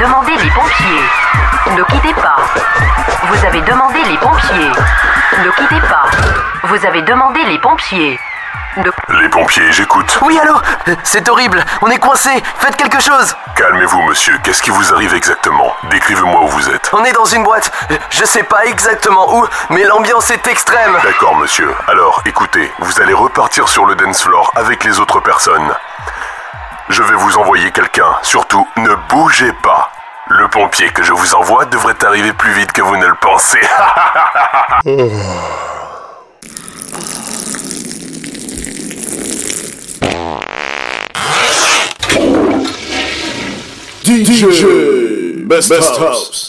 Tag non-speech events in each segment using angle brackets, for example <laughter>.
demandé les pompiers. Ne quittez pas. Vous avez demandé les pompiers. Ne quittez pas. Vous avez demandé les pompiers. Les pompiers, j'écoute. Oui, allô C'est horrible, on est coincé, faites quelque chose Calmez-vous, monsieur. Qu'est-ce qui vous arrive exactement? Décrivez-moi où vous êtes. On est dans une boîte, je sais pas exactement où, mais l'ambiance est extrême D'accord, monsieur. Alors, écoutez, vous allez repartir sur le dance floor avec les autres personnes. Je vais vous envoyer quelqu'un. Surtout, ne bougez pas. Le pompier que je vous envoie devrait arriver plus vite que vous ne le pensez. <laughs> DJ Best, House.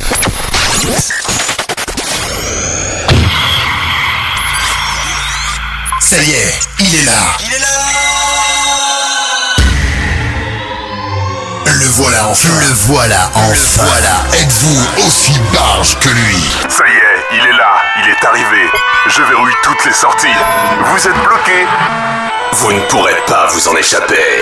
Ça y est, il est là. Il est là voilà enfin. Le voilà enfin. voilà. Êtes-vous aussi barge que lui Ça y est, il est là. Il est arrivé. Je verrouille toutes les sorties. Vous êtes bloqué. Vous ne pourrez pas vous en échapper.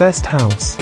Best House.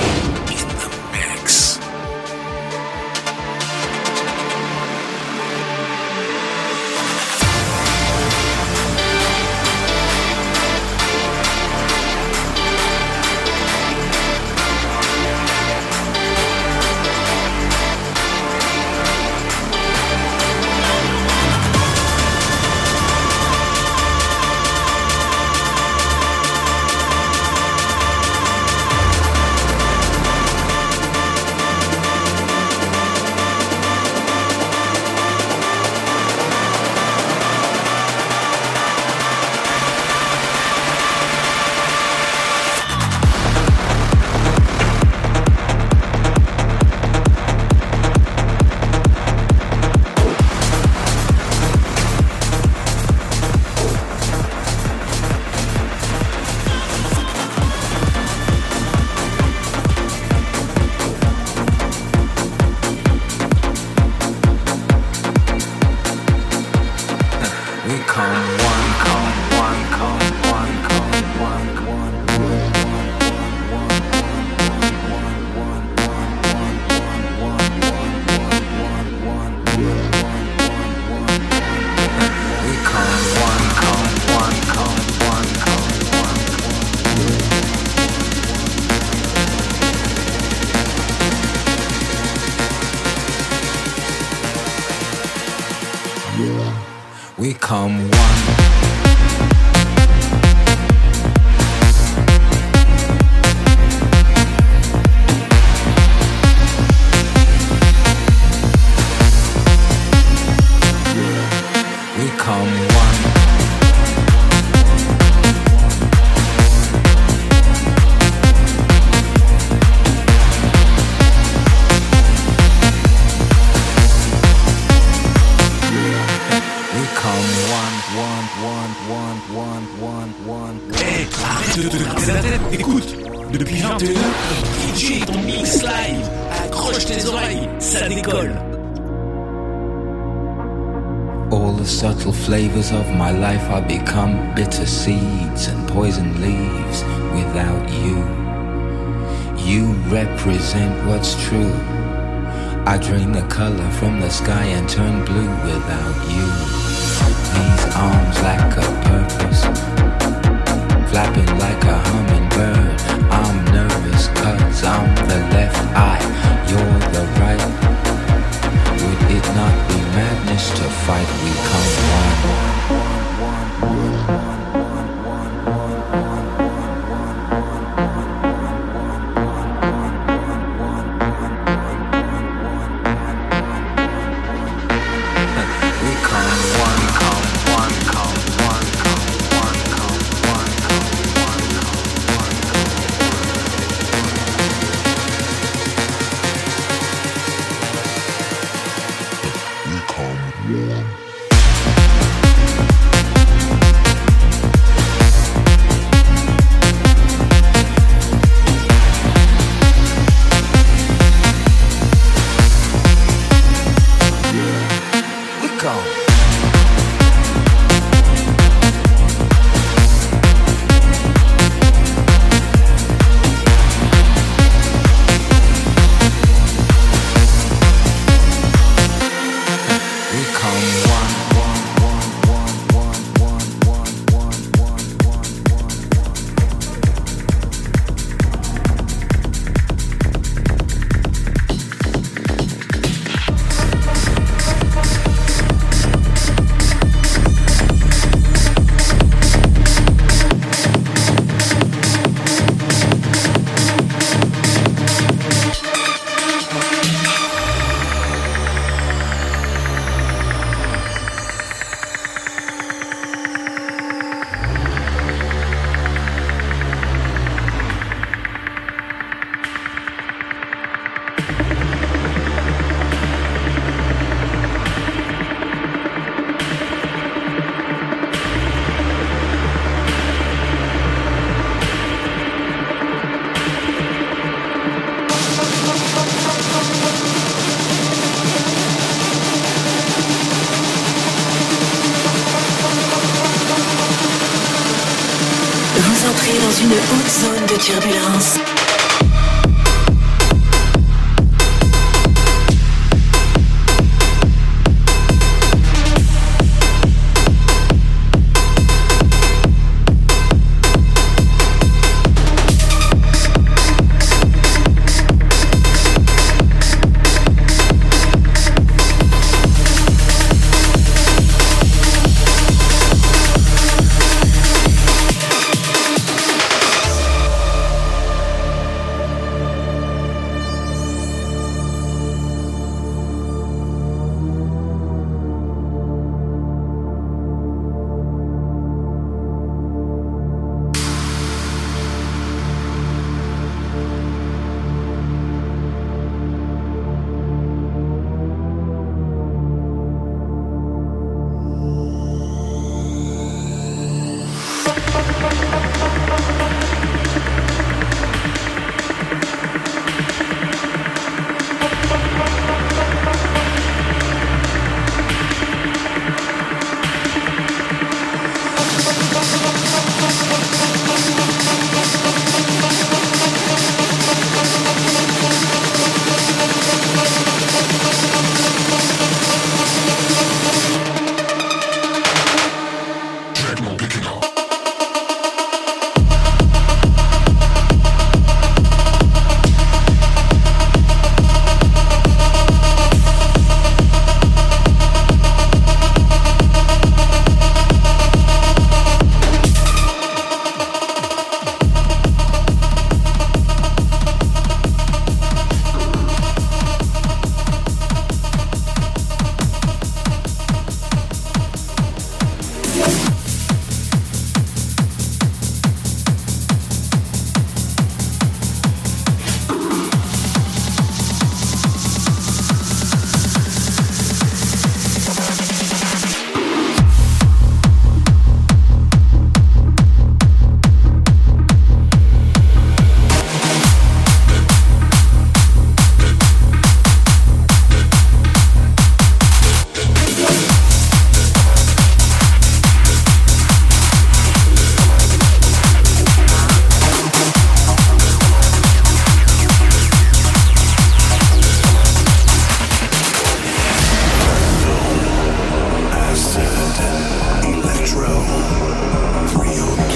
we come one. color from the sky and turn blue without you. These arms. Um, Turbulence. DJ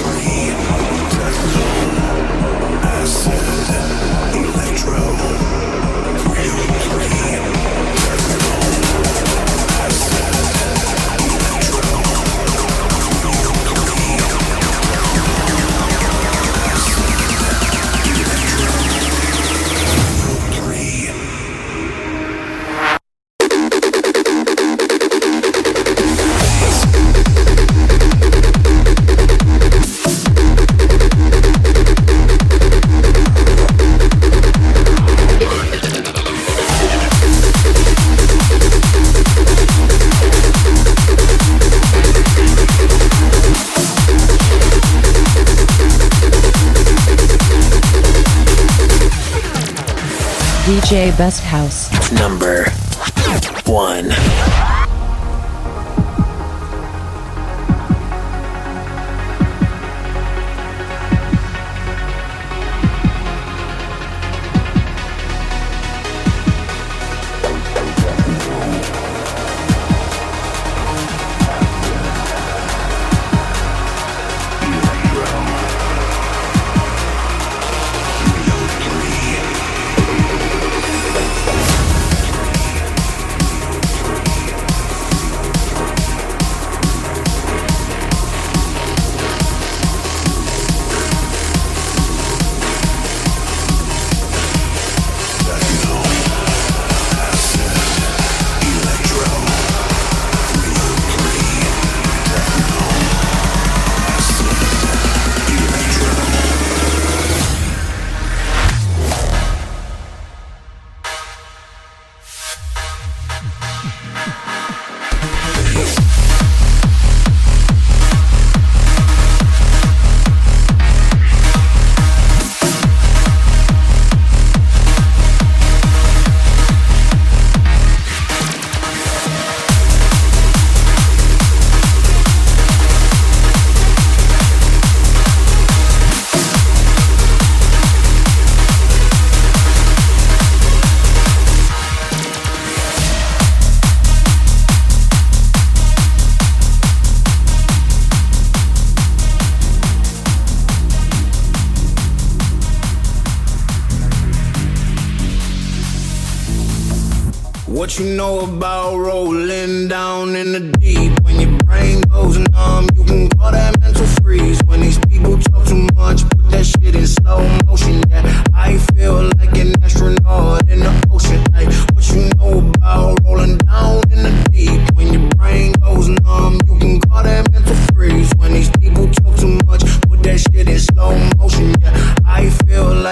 Best House.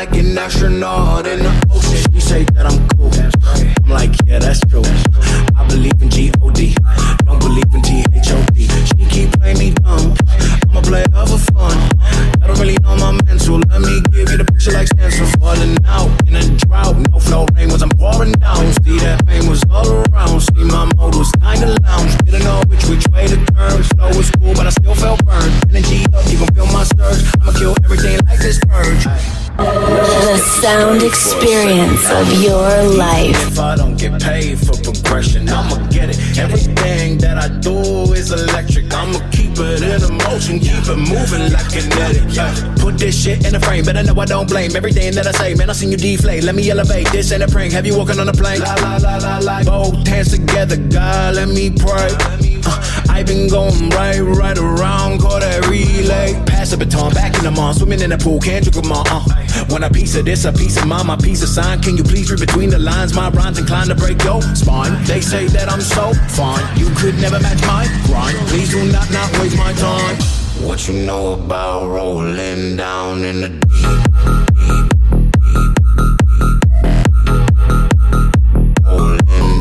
Like an astronaut in the ocean. She say that I'm sound experience of your life. If I don't get paid for progression, I'ma get it. Everything that I do is electric. I'ma keep it in motion, keep it moving like kinetic. Yeah. Put this shit in a frame, but I know I don't blame everything that I say. Man, I seen you deflate. Let me elevate. This ain't a prank. Have you walking on a plane? La la la la la. Both hands together, God, let me pray. Uh, I've been going right, right around, call that relay. Pass the baton, back in the mall, swimming in the pool, can't drink them all. Uh. Want a piece of this, a piece of mine, my piece of sign. Can you please read between the lines? My rhymes inclined to break your spine. They say that I'm so fine, you could never match my grind. Please do not not waste my time. What you know about rolling down in the deep? Rolling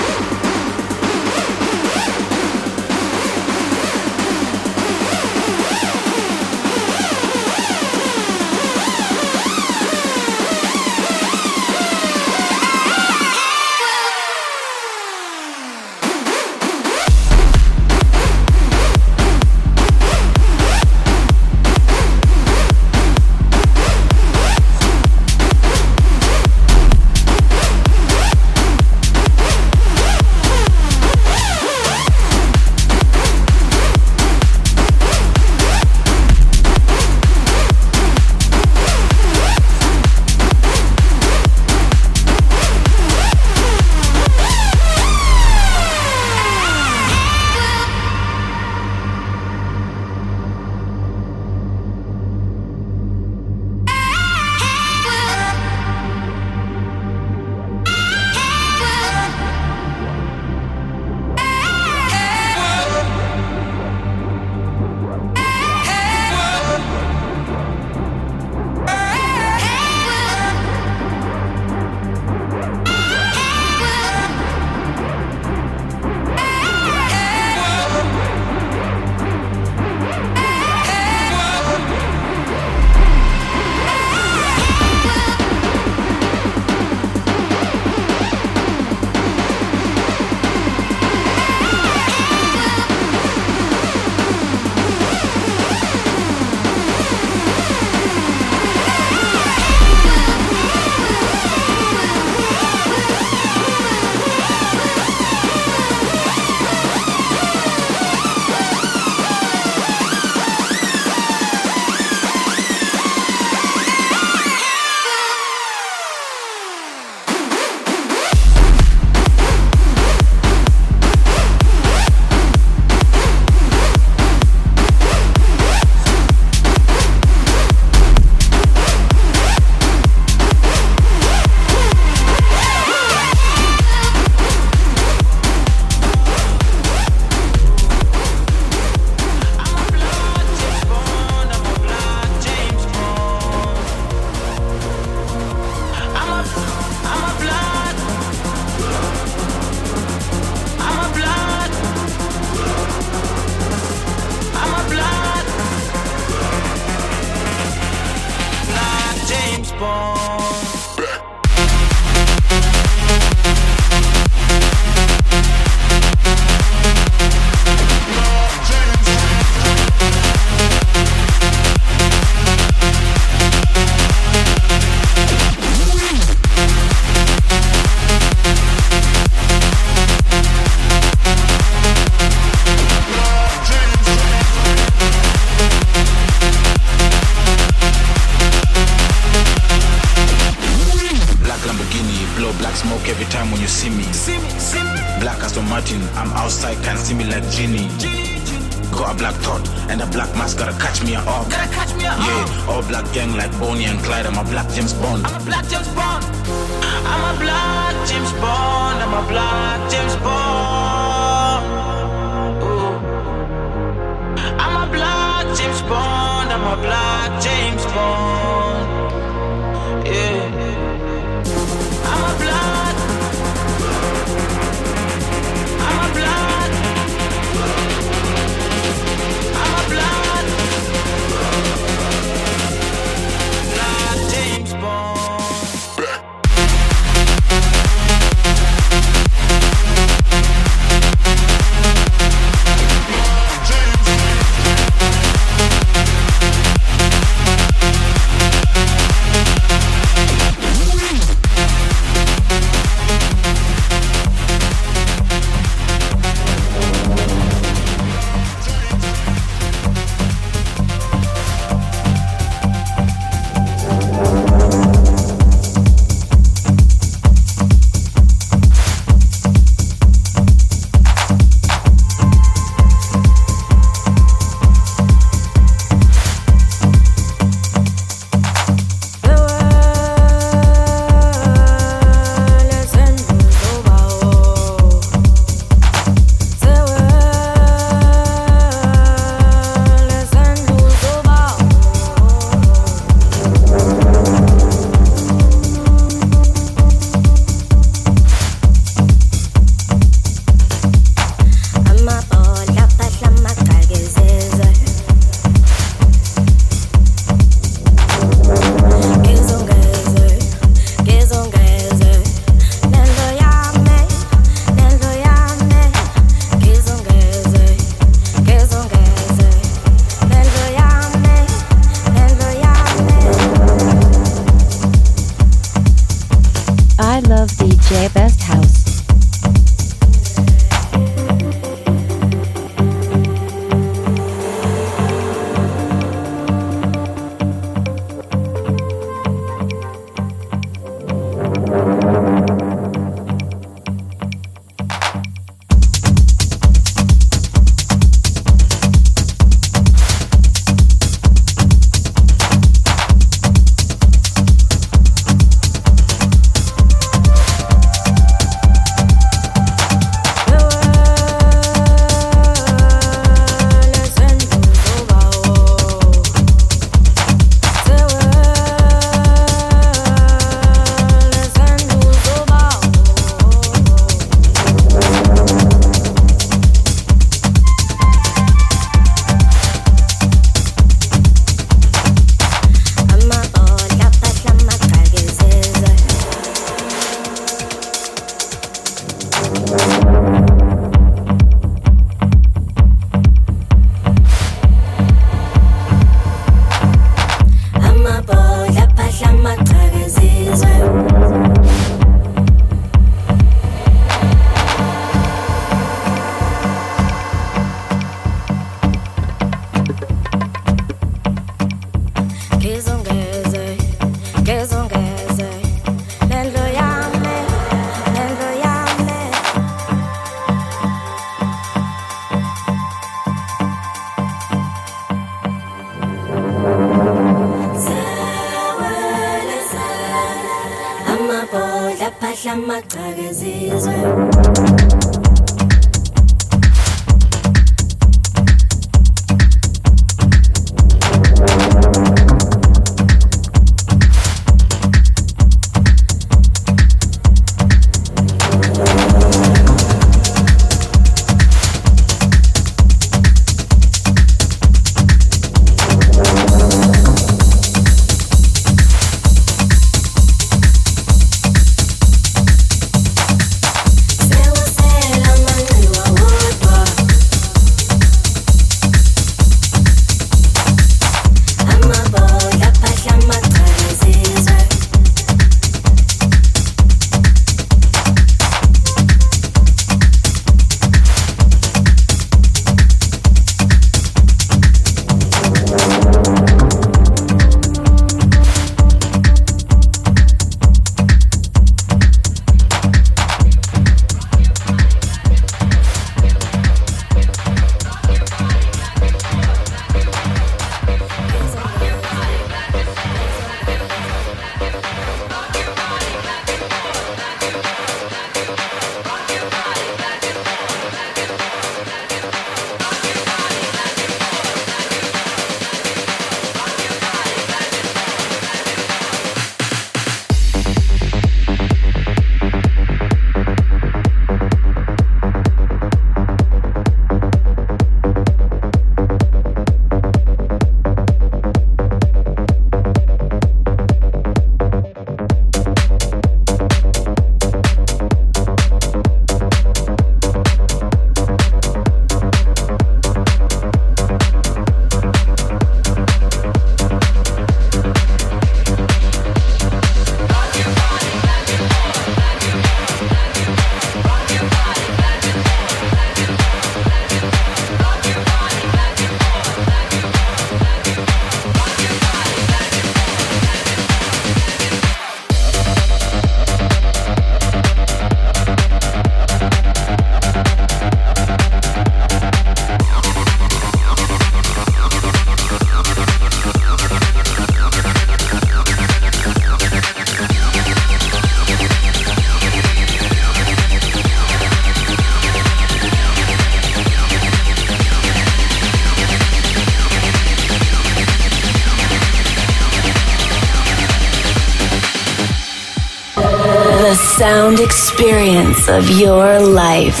Sound experience of your life.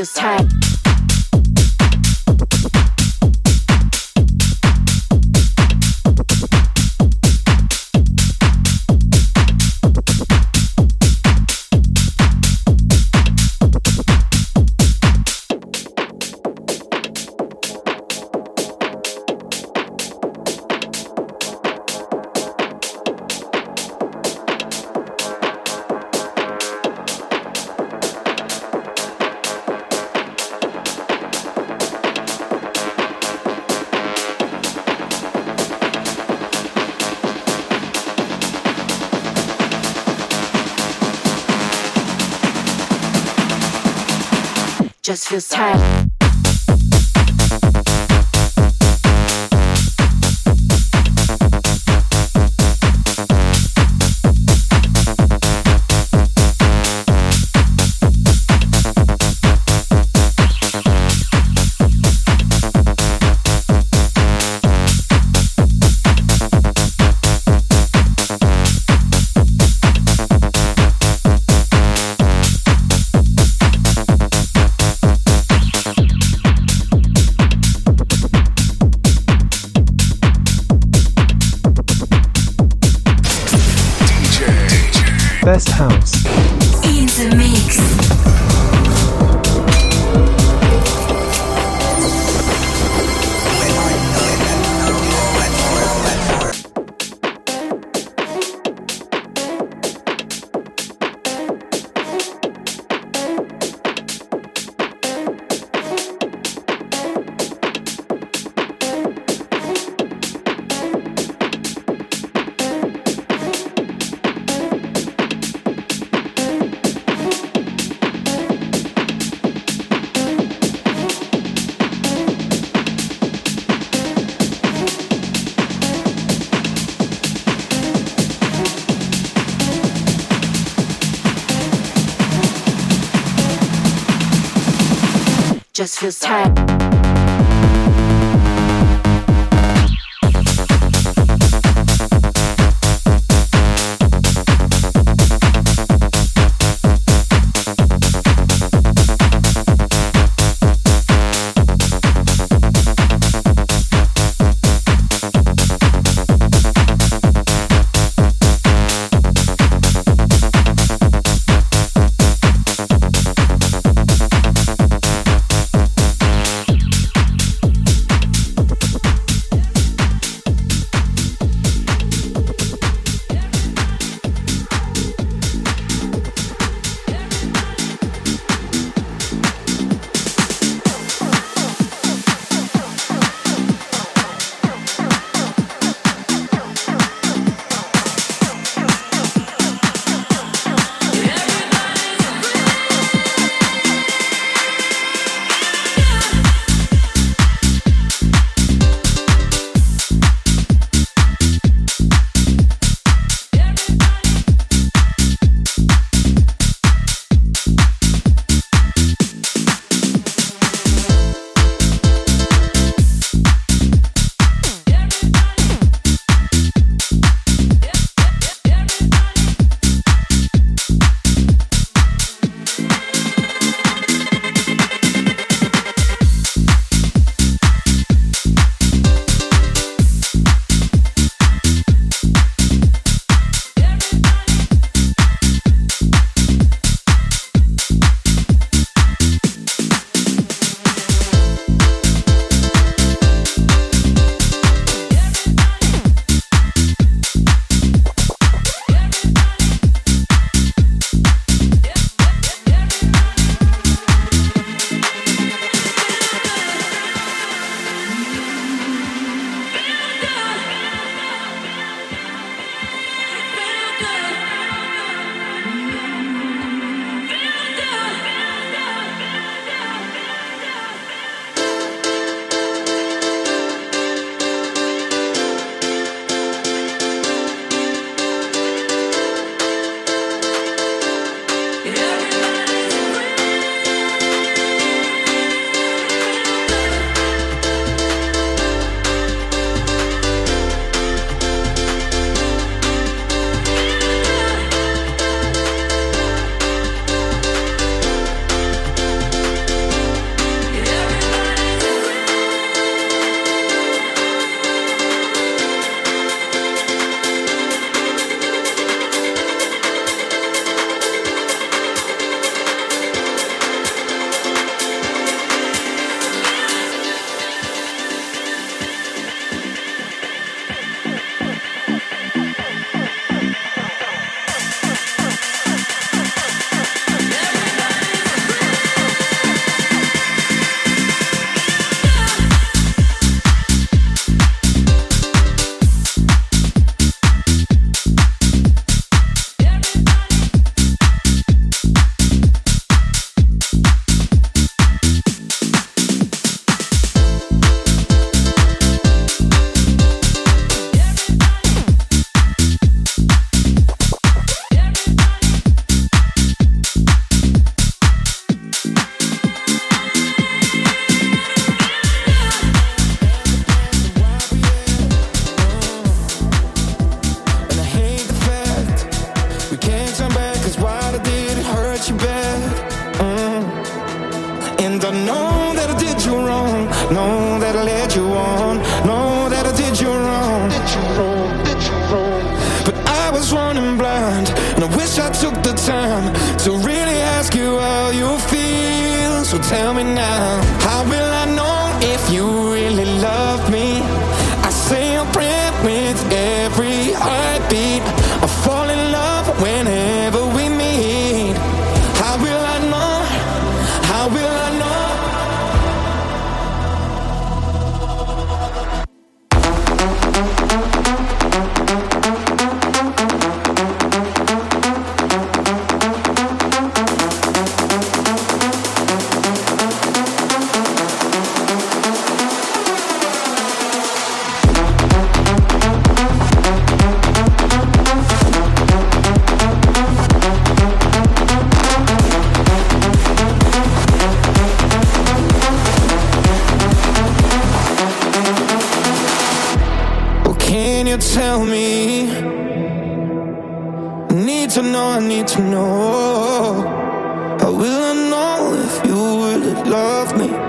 Just feels Best house. In the mix. Just feels love me?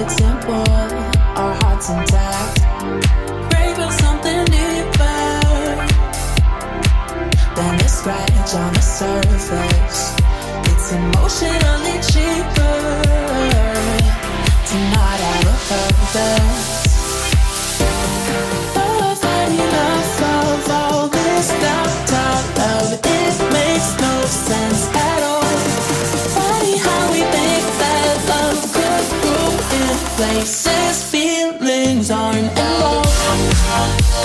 it simple, our hearts intact. Brave for something deeper than a scratch on the surface. It's emotionally cheaper to not have a purpose. places feelings aren't enough.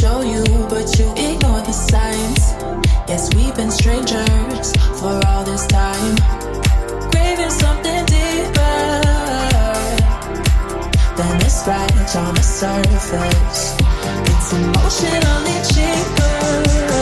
show you, but you ignore the signs. Yes, we've been strangers for all this time. Craving something deeper than this right on the surface. It's emotionally cheaper.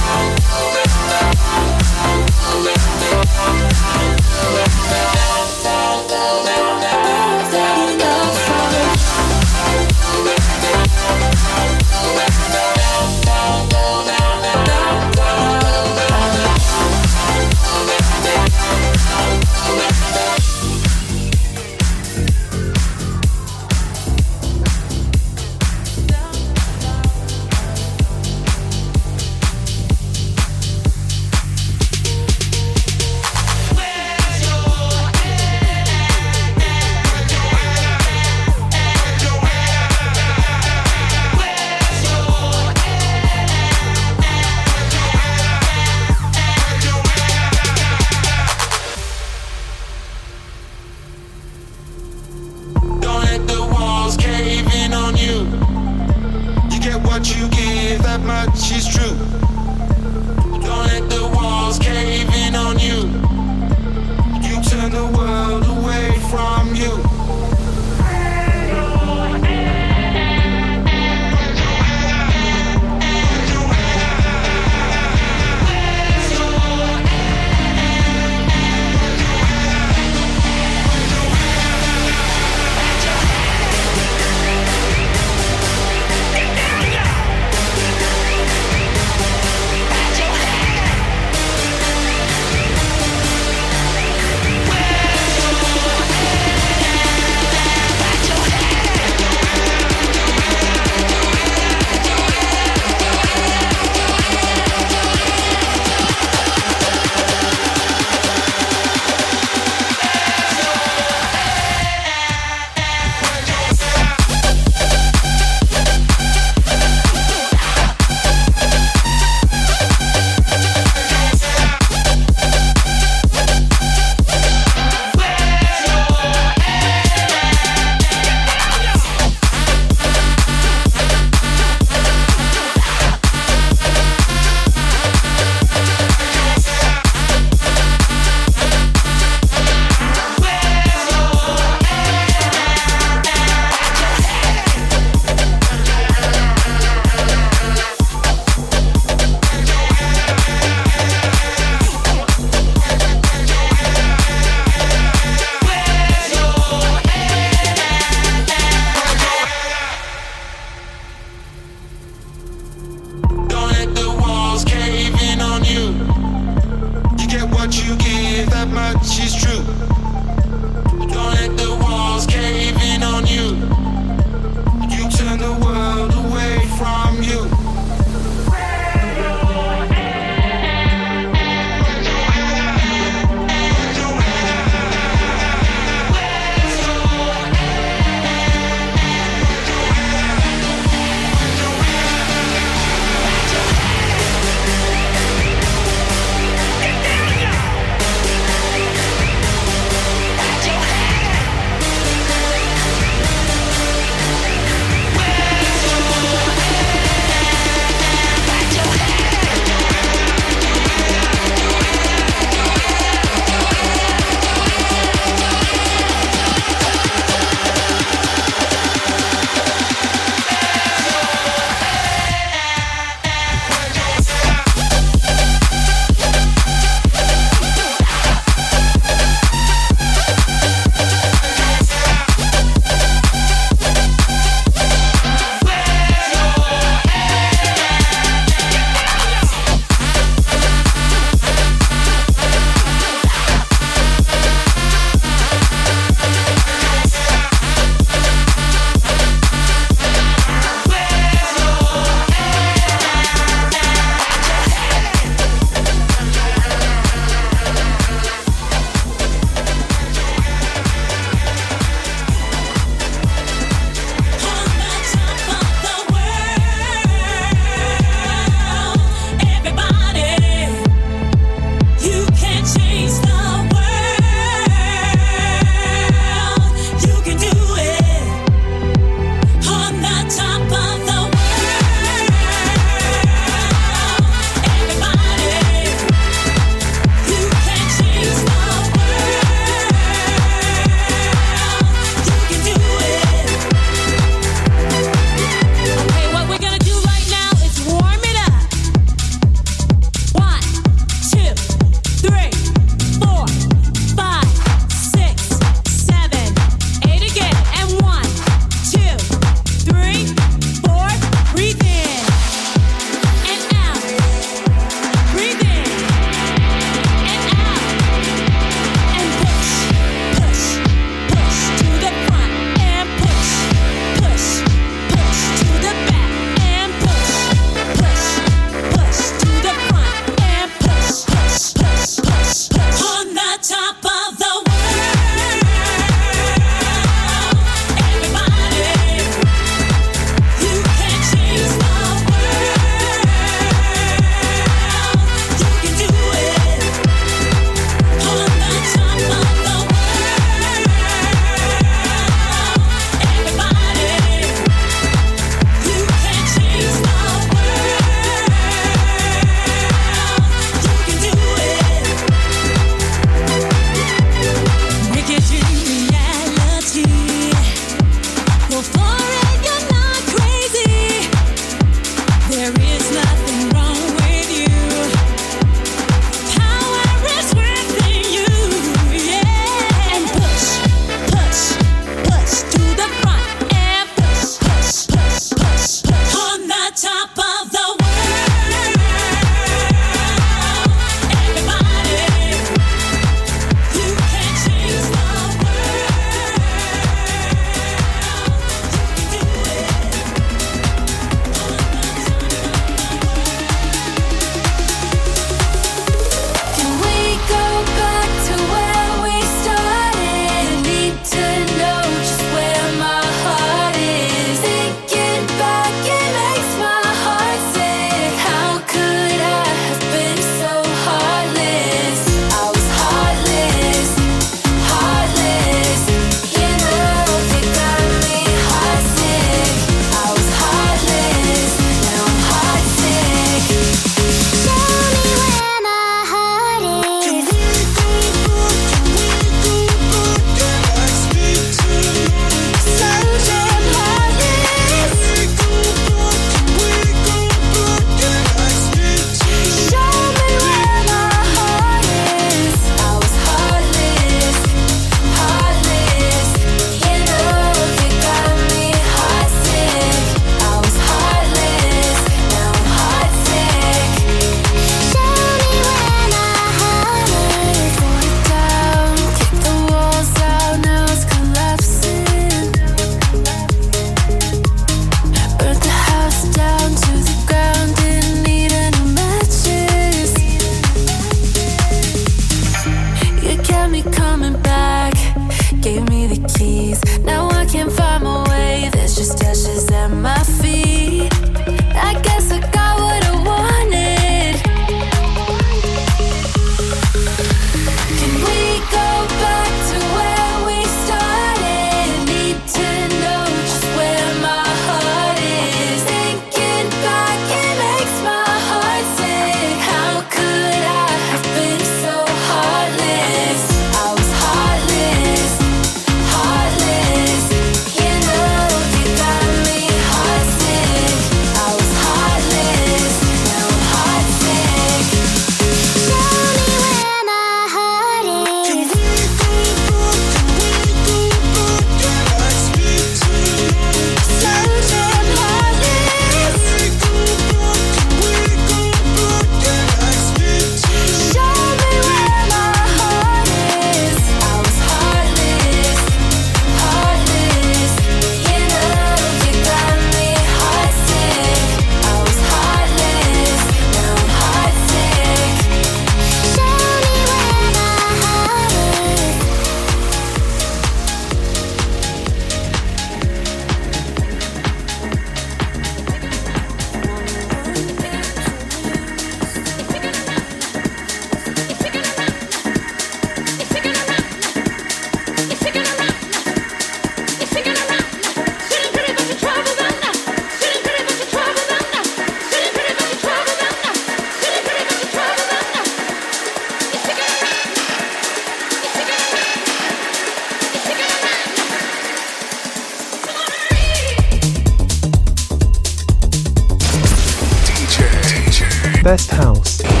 Best House.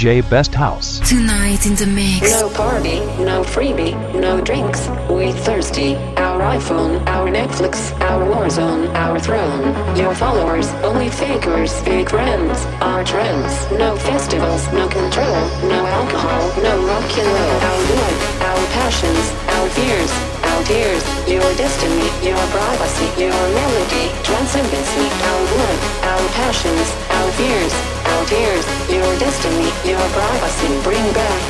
DJ Best House. Tonight in the mix. No party, no freebie, no drinks. We thirsty. Our iPhone, our Netflix, our Warzone, our throne. Your followers, only fakers, fake friends. Our trends, no festivals, no control, no alcohol, no rock and roll. Our blood, our passions, our fears, our tears. Your destiny, your privacy, your melody, transcendency. Our blood, our passions, our fears, our tears. Your destiny, your privacy. Bring back.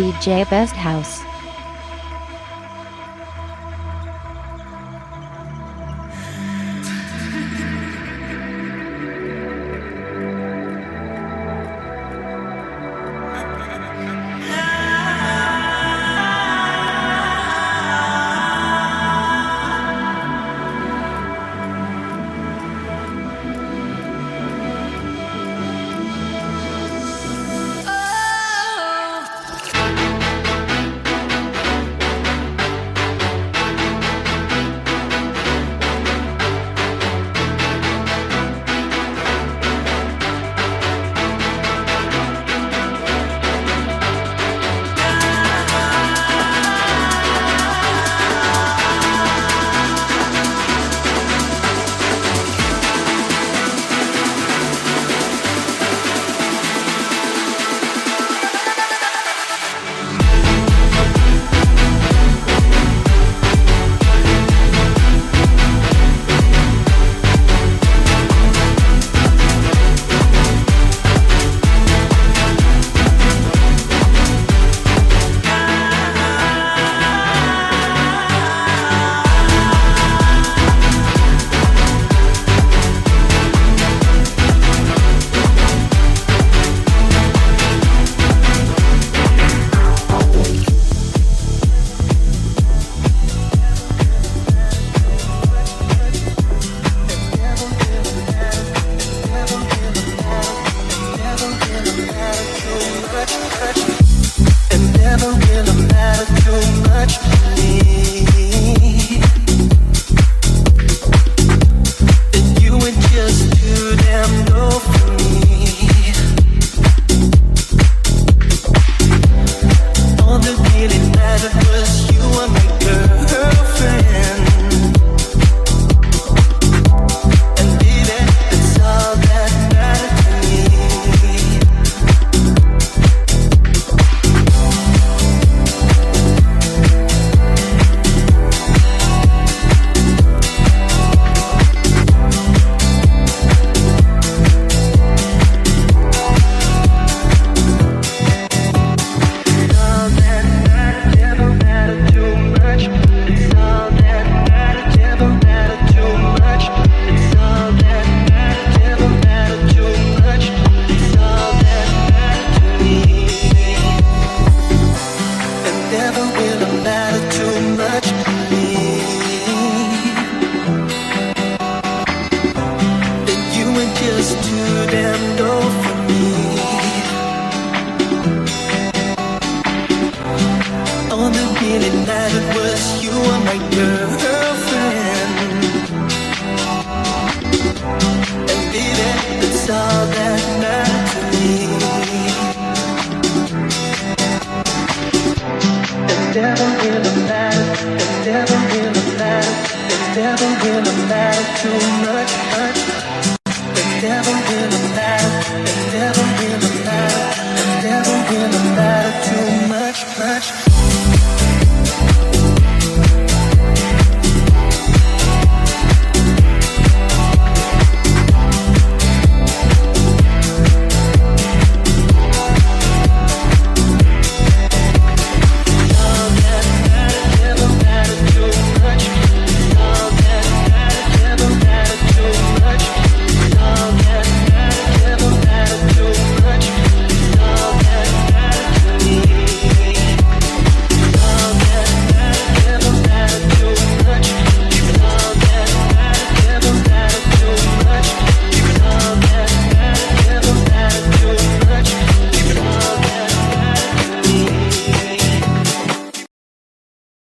DJ Best House.